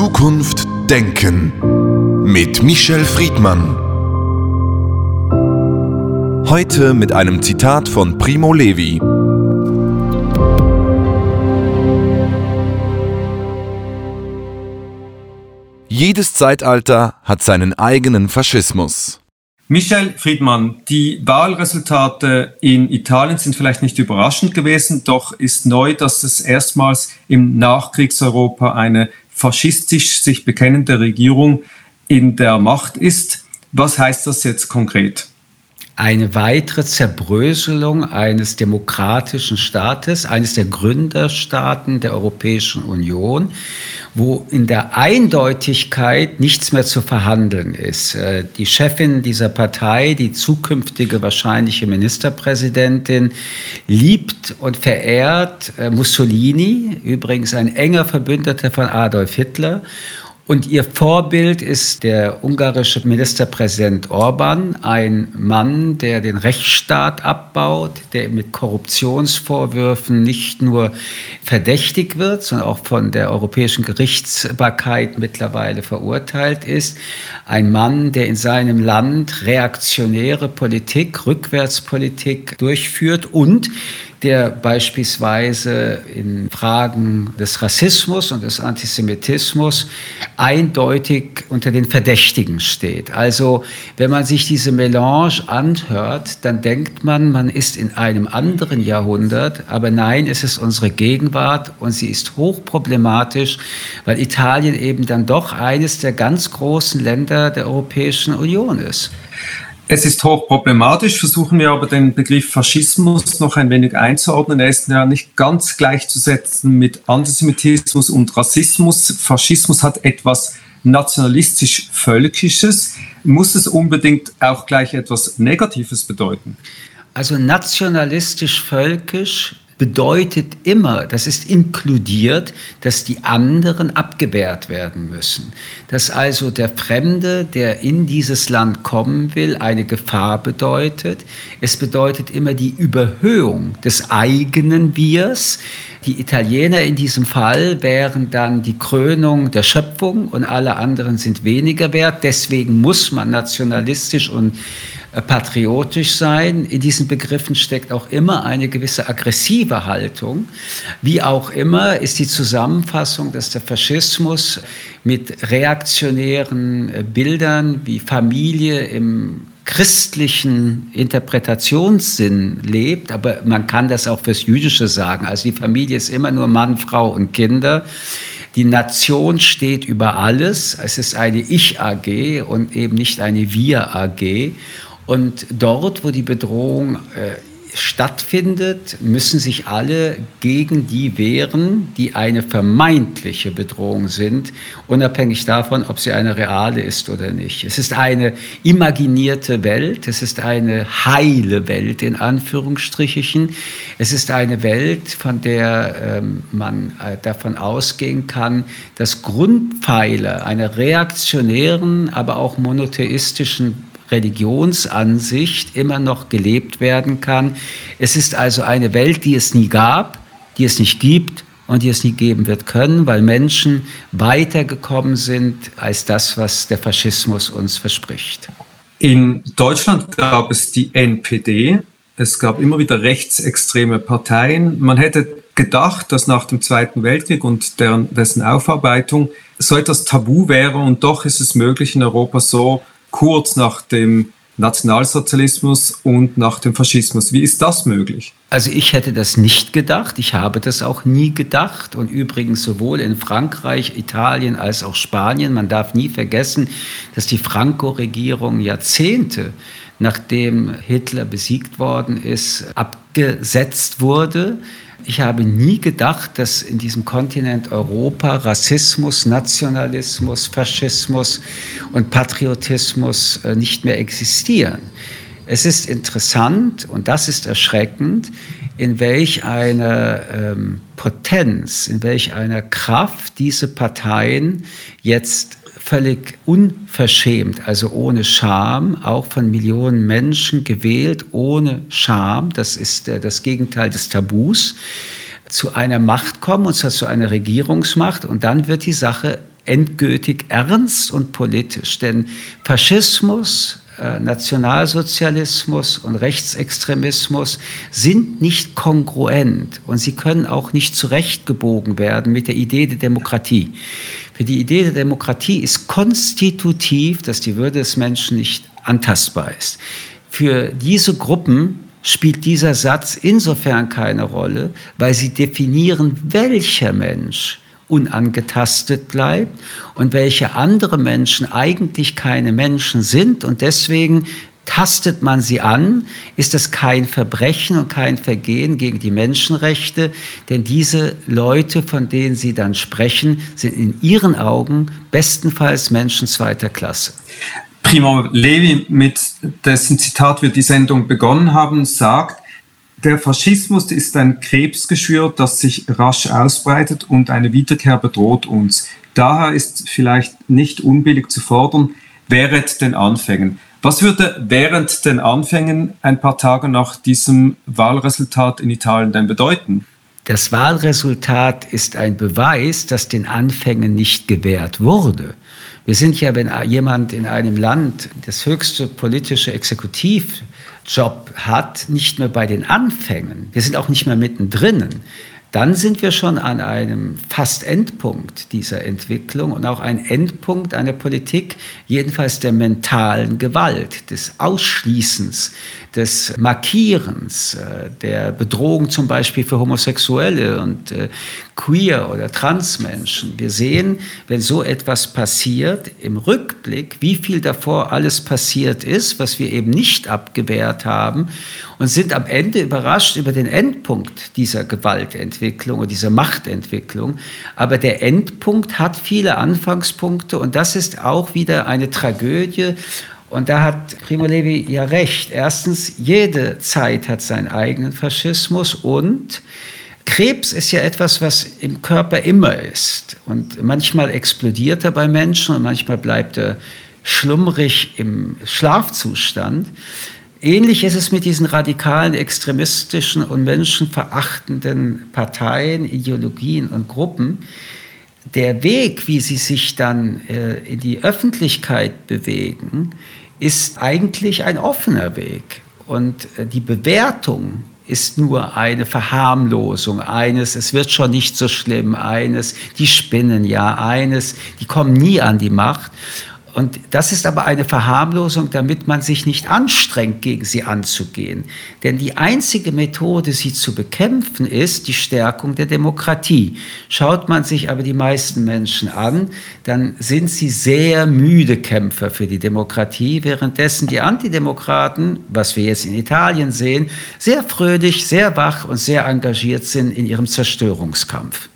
Zukunft denken mit Michel Friedmann. Heute mit einem Zitat von Primo Levi. Jedes Zeitalter hat seinen eigenen Faschismus. Michel Friedmann, die Wahlresultate in Italien sind vielleicht nicht überraschend gewesen, doch ist neu, dass es erstmals im Nachkriegseuropa eine faschistisch sich bekennende Regierung in der Macht ist. Was heißt das jetzt konkret? Eine weitere Zerbröselung eines demokratischen Staates, eines der Gründerstaaten der Europäischen Union, wo in der Eindeutigkeit nichts mehr zu verhandeln ist. Äh, die Chefin dieser Partei, die zukünftige wahrscheinliche Ministerpräsidentin, liebt und verehrt äh, Mussolini, übrigens ein enger Verbündeter von Adolf Hitler, und ihr Vorbild ist der ungarische Ministerpräsident Orban, ein Mann, der den Rechtsstaat abbaut, der mit Korruptionsvorwürfen nicht nur verdächtig wird, sondern auch von der europäischen Gerichtsbarkeit mittlerweile verurteilt ist. Ein Mann, der in seinem Land reaktionäre Politik, Rückwärtspolitik durchführt und der beispielsweise in Fragen des Rassismus und des Antisemitismus eindeutig unter den Verdächtigen steht. Also wenn man sich diese Melange anhört, dann denkt man, man ist in einem anderen Jahrhundert, aber nein, es ist unsere Gegenwart und sie ist hochproblematisch, weil Italien eben dann doch eines der ganz großen Länder der Europäischen Union ist. Es ist hochproblematisch, versuchen wir aber den Begriff Faschismus noch ein wenig einzuordnen. Er ist ja nicht ganz gleichzusetzen mit Antisemitismus und Rassismus. Faschismus hat etwas nationalistisch-völkisches. Muss es unbedingt auch gleich etwas Negatives bedeuten? Also nationalistisch-völkisch bedeutet immer, das ist inkludiert, dass die anderen abgewehrt werden müssen. Dass also der Fremde, der in dieses Land kommen will, eine Gefahr bedeutet. Es bedeutet immer die Überhöhung des eigenen Wirs. Die Italiener in diesem Fall wären dann die Krönung der Schöpfung und alle anderen sind weniger wert. Deswegen muss man nationalistisch und patriotisch sein. In diesen Begriffen steckt auch immer eine gewisse aggressive Haltung. Wie auch immer ist die Zusammenfassung, dass der Faschismus mit reaktionären äh, Bildern wie Familie im christlichen Interpretationssinn lebt, aber man kann das auch fürs Jüdische sagen. Also die Familie ist immer nur Mann, Frau und Kinder. Die Nation steht über alles. Es ist eine Ich-AG und eben nicht eine Wir-AG. Und dort, wo die Bedrohung äh, stattfindet, müssen sich alle gegen die wehren, die eine vermeintliche Bedrohung sind, unabhängig davon, ob sie eine reale ist oder nicht. Es ist eine imaginierte Welt, es ist eine heile Welt in Anführungsstrichen. Es ist eine Welt, von der ähm, man äh, davon ausgehen kann, dass Grundpfeiler einer reaktionären, aber auch monotheistischen Religionsansicht immer noch gelebt werden kann. Es ist also eine Welt, die es nie gab, die es nicht gibt und die es nie geben wird können, weil Menschen weitergekommen sind als das, was der Faschismus uns verspricht. In Deutschland gab es die NPD. Es gab immer wieder rechtsextreme Parteien. Man hätte gedacht, dass nach dem Zweiten Weltkrieg und deren, dessen Aufarbeitung so etwas tabu wäre und doch ist es möglich, in Europa so kurz nach dem Nationalsozialismus und nach dem Faschismus. Wie ist das möglich? Also ich hätte das nicht gedacht. Ich habe das auch nie gedacht. Und übrigens sowohl in Frankreich, Italien als auch Spanien. Man darf nie vergessen, dass die Franco-Regierung Jahrzehnte nachdem Hitler besiegt worden ist, abgesetzt wurde. Ich habe nie gedacht, dass in diesem Kontinent Europa Rassismus, Nationalismus, Faschismus und Patriotismus äh, nicht mehr existieren. Es ist interessant und das ist erschreckend, in welch einer ähm, Potenz, in welch einer Kraft diese Parteien jetzt völlig unverschämt, also ohne Scham, auch von Millionen Menschen gewählt, ohne Scham, das ist äh, das Gegenteil des Tabus, zu einer Macht kommen, und zwar zu einer Regierungsmacht, und dann wird die Sache endgültig ernst und politisch. Denn Faschismus, Nationalsozialismus und Rechtsextremismus sind nicht kongruent und sie können auch nicht zurechtgebogen werden mit der Idee der Demokratie. Für die Idee der Demokratie ist konstitutiv, dass die Würde des Menschen nicht antastbar ist. Für diese Gruppen spielt dieser Satz insofern keine Rolle, weil sie definieren, welcher Mensch unangetastet bleibt und welche andere Menschen eigentlich keine Menschen sind und deswegen tastet man sie an, ist es kein Verbrechen und kein Vergehen gegen die Menschenrechte, denn diese Leute, von denen Sie dann sprechen, sind in Ihren Augen bestenfalls Menschen zweiter Klasse. Primo Levi, mit dessen Zitat wir die Sendung begonnen haben, sagt, der Faschismus ist ein Krebsgeschwür, das sich rasch ausbreitet und eine Wiederkehr bedroht uns. Daher ist vielleicht nicht unbillig zu fordern, während den Anfängen. Was würde während den Anfängen ein paar Tage nach diesem Wahlresultat in Italien denn bedeuten? Das Wahlresultat ist ein Beweis, dass den Anfängen nicht gewährt wurde. Wir sind ja, wenn jemand in einem Land das höchste politische Exekutiv Job hat, nicht mehr bei den Anfängen. Wir sind auch nicht mehr mittendrin dann sind wir schon an einem fast Endpunkt dieser Entwicklung und auch ein Endpunkt einer Politik, jedenfalls der mentalen Gewalt, des Ausschließens, des Markierens, äh, der Bedrohung zum Beispiel für Homosexuelle und äh, Queer- oder Transmenschen. Wir sehen, wenn so etwas passiert, im Rückblick, wie viel davor alles passiert ist, was wir eben nicht abgewehrt haben und sind am Ende überrascht über den Endpunkt dieser Gewaltentwicklung und dieser Machtentwicklung. Aber der Endpunkt hat viele Anfangspunkte und das ist auch wieder eine Tragödie. Und da hat Primo Levi ja recht. Erstens, jede Zeit hat seinen eigenen Faschismus und Krebs ist ja etwas, was im Körper immer ist. Und manchmal explodiert er bei Menschen und manchmal bleibt er schlummrig im Schlafzustand. Ähnlich ist es mit diesen radikalen, extremistischen und menschenverachtenden Parteien, Ideologien und Gruppen. Der Weg, wie sie sich dann äh, in die Öffentlichkeit bewegen, ist eigentlich ein offener Weg. Und äh, die Bewertung ist nur eine Verharmlosung, eines, es wird schon nicht so schlimm, eines, die spinnen ja, eines, die kommen nie an die Macht. Und das ist aber eine Verharmlosung, damit man sich nicht anstrengt, gegen sie anzugehen. Denn die einzige Methode, sie zu bekämpfen, ist die Stärkung der Demokratie. Schaut man sich aber die meisten Menschen an, dann sind sie sehr müde Kämpfer für die Demokratie, währenddessen die Antidemokraten, was wir jetzt in Italien sehen, sehr fröhlich, sehr wach und sehr engagiert sind in ihrem Zerstörungskampf.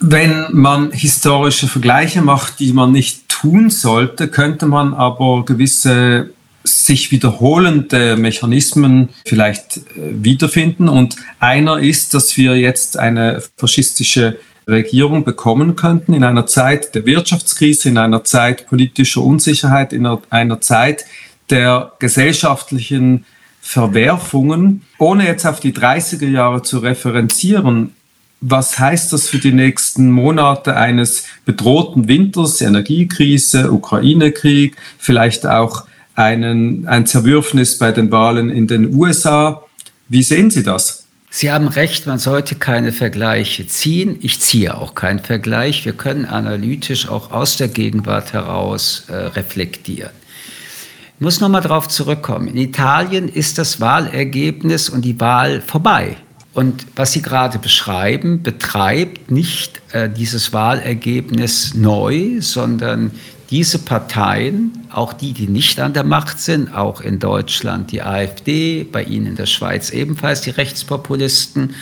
Wenn man historische Vergleiche macht, die man nicht tun sollte, könnte man aber gewisse sich wiederholende Mechanismen vielleicht äh, wiederfinden. Und einer ist, dass wir jetzt eine faschistische Regierung bekommen könnten in einer Zeit der Wirtschaftskrise, in einer Zeit politischer Unsicherheit, in einer Zeit der gesellschaftlichen Verwerfungen. Ohne jetzt auf die 30er Jahre zu referenzieren, was heißt das für die nächsten Monate eines bedrohten Winters, Energiekrise, Ukraine-Krieg, vielleicht auch einen, ein Zerwürfnis bei den Wahlen in den USA? Wie sehen Sie das? Sie haben recht, man sollte keine Vergleiche ziehen. Ich ziehe auch keinen Vergleich. Wir können analytisch auch aus der Gegenwart heraus äh, reflektieren. Ich muss nochmal darauf zurückkommen. In Italien ist das Wahlergebnis und die Wahl vorbei. Und was Sie gerade beschreiben, betreibt nicht äh, dieses Wahlergebnis neu, sondern diese Parteien, auch die, die nicht an der Macht sind, auch in Deutschland die AfD, bei Ihnen in der Schweiz ebenfalls die Rechtspopulisten,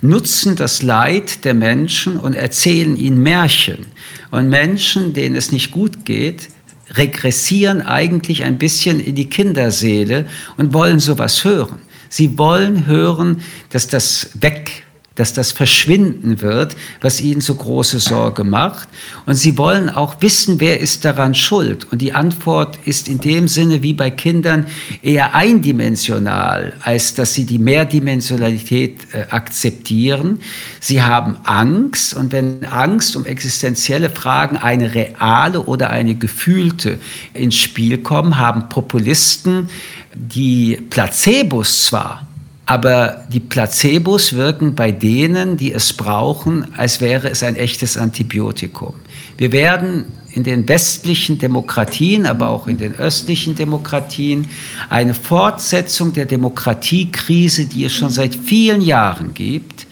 nutzen das Leid der Menschen und erzählen ihnen Märchen. Und Menschen, denen es nicht gut geht, regressieren eigentlich ein bisschen in die Kinderseele und wollen sowas hören. Sie wollen hören, dass das weg dass das verschwinden wird, was ihnen so große Sorge macht. Und sie wollen auch wissen, wer ist daran schuld. Und die Antwort ist in dem Sinne wie bei Kindern eher eindimensional, als dass sie die Mehrdimensionalität äh, akzeptieren. Sie haben Angst und wenn Angst um existenzielle Fragen eine reale oder eine gefühlte ins Spiel kommen, haben Populisten die Placebos zwar, aber die Placebos wirken bei denen, die es brauchen, als wäre es ein echtes Antibiotikum. Wir werden in den westlichen Demokratien, aber auch in den östlichen Demokratien eine Fortsetzung der Demokratiekrise, die es schon seit vielen Jahren gibt,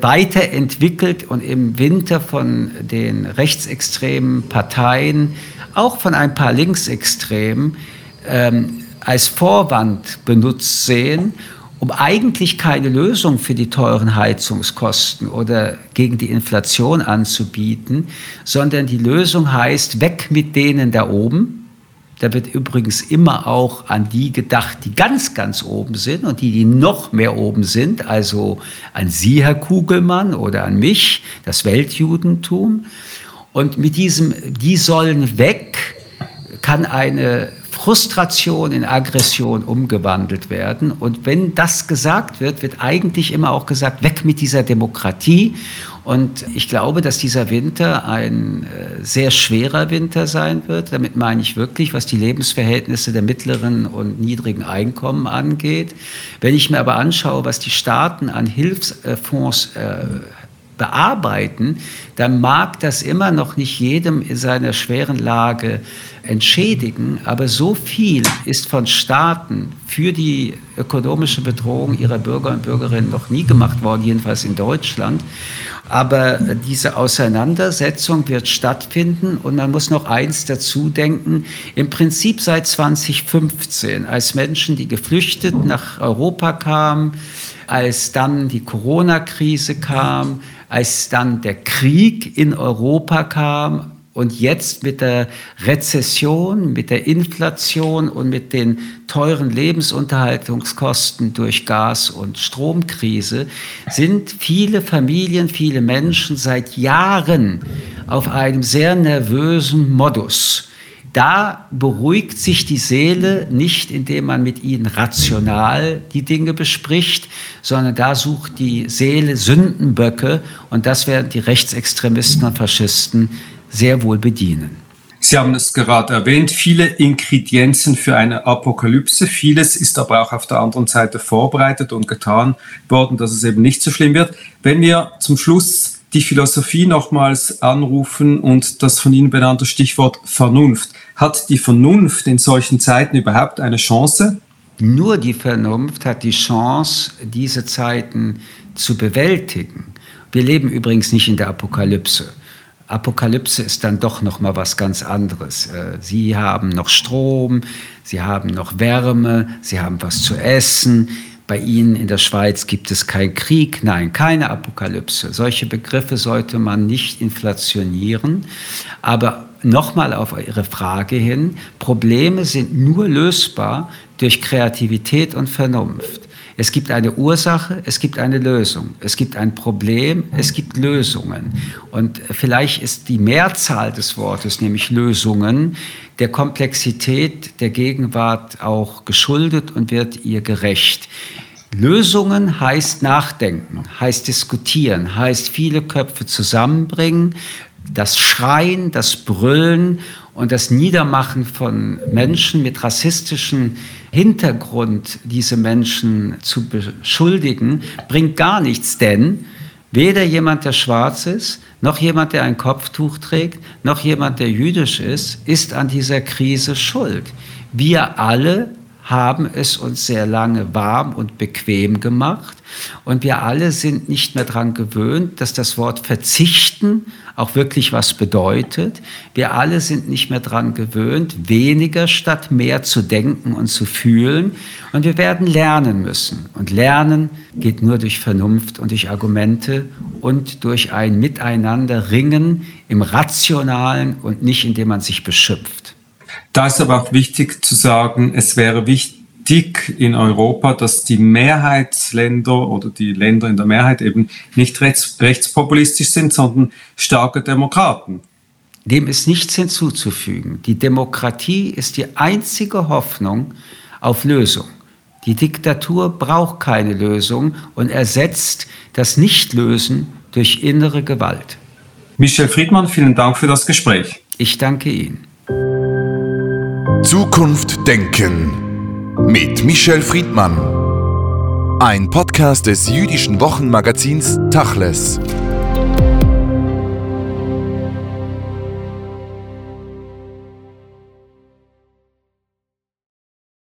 weiterentwickelt und im Winter von den rechtsextremen Parteien, auch von ein paar Linksextremen, ähm, als Vorwand benutzt sehen um eigentlich keine Lösung für die teuren Heizungskosten oder gegen die Inflation anzubieten, sondern die Lösung heißt, weg mit denen da oben. Da wird übrigens immer auch an die gedacht, die ganz, ganz oben sind und die, die noch mehr oben sind, also an Sie, Herr Kugelmann, oder an mich, das Weltjudentum. Und mit diesem, die sollen weg, kann eine Frustration in Aggression umgewandelt werden. Und wenn das gesagt wird, wird eigentlich immer auch gesagt, weg mit dieser Demokratie. Und ich glaube, dass dieser Winter ein äh, sehr schwerer Winter sein wird. Damit meine ich wirklich, was die Lebensverhältnisse der mittleren und niedrigen Einkommen angeht. Wenn ich mir aber anschaue, was die Staaten an Hilfsfonds äh, bearbeiten, dann mag das immer noch nicht jedem in seiner schweren Lage entschädigen, aber so viel ist von Staaten für die ökonomische Bedrohung ihrer Bürger und Bürgerinnen noch nie gemacht worden, jedenfalls in Deutschland. Aber diese Auseinandersetzung wird stattfinden und man muss noch eins dazu denken. Im Prinzip seit 2015, als Menschen, die geflüchtet nach Europa kamen, als dann die Corona-Krise kam, als dann der Krieg in Europa kam und jetzt mit der Rezession, mit der Inflation und mit den teuren Lebensunterhaltungskosten durch Gas- und Stromkrise sind viele Familien, viele Menschen seit Jahren auf einem sehr nervösen Modus. Da beruhigt sich die Seele nicht, indem man mit ihnen rational die Dinge bespricht, sondern da sucht die Seele Sündenböcke und das werden die Rechtsextremisten und Faschisten sehr wohl bedienen. Sie haben es gerade erwähnt, viele Ingredienzen für eine Apokalypse. Vieles ist aber auch auf der anderen Seite vorbereitet und getan worden, dass es eben nicht so schlimm wird. Wenn wir zum Schluss die Philosophie nochmals anrufen und das von Ihnen benannte Stichwort Vernunft. Hat die Vernunft in solchen Zeiten überhaupt eine Chance? Nur die Vernunft hat die Chance, diese Zeiten zu bewältigen. Wir leben übrigens nicht in der Apokalypse. Apokalypse ist dann doch noch mal was ganz anderes. Äh, sie haben noch Strom, sie haben noch Wärme, sie haben was zu essen, bei Ihnen in der Schweiz gibt es keinen Krieg, nein, keine Apokalypse. Solche Begriffe sollte man nicht inflationieren. Aber nochmal auf Ihre Frage hin, Probleme sind nur lösbar durch Kreativität und Vernunft. Es gibt eine Ursache, es gibt eine Lösung. Es gibt ein Problem, es gibt Lösungen. Und vielleicht ist die Mehrzahl des Wortes, nämlich Lösungen, der Komplexität der Gegenwart auch geschuldet und wird ihr gerecht. Lösungen heißt nachdenken, heißt diskutieren, heißt viele Köpfe zusammenbringen, das Schreien, das Brüllen und das Niedermachen von Menschen mit rassistischem Hintergrund, diese Menschen zu beschuldigen, bringt gar nichts, denn weder jemand, der schwarz ist, noch jemand, der ein Kopftuch trägt, noch jemand, der jüdisch ist, ist an dieser Krise schuld. Wir alle haben es uns sehr lange warm und bequem gemacht. Und wir alle sind nicht mehr daran gewöhnt, dass das Wort verzichten auch wirklich was bedeutet. Wir alle sind nicht mehr daran gewöhnt, weniger statt mehr zu denken und zu fühlen. Und wir werden lernen müssen. Und lernen geht nur durch Vernunft und durch Argumente und durch ein Miteinander ringen im Rationalen und nicht indem man sich beschimpft. Da ist aber auch wichtig zu sagen, es wäre wichtig, in Europa, dass die Mehrheitsländer oder die Länder in der Mehrheit eben nicht rechts, rechtspopulistisch sind, sondern starke Demokraten. Dem ist nichts hinzuzufügen. Die Demokratie ist die einzige Hoffnung auf Lösung. Die Diktatur braucht keine Lösung und ersetzt das Nichtlösen durch innere Gewalt. Michel Friedmann, vielen Dank für das Gespräch. Ich danke Ihnen. Zukunft denken mit Michel Friedmann. Ein Podcast des jüdischen Wochenmagazins Tachles.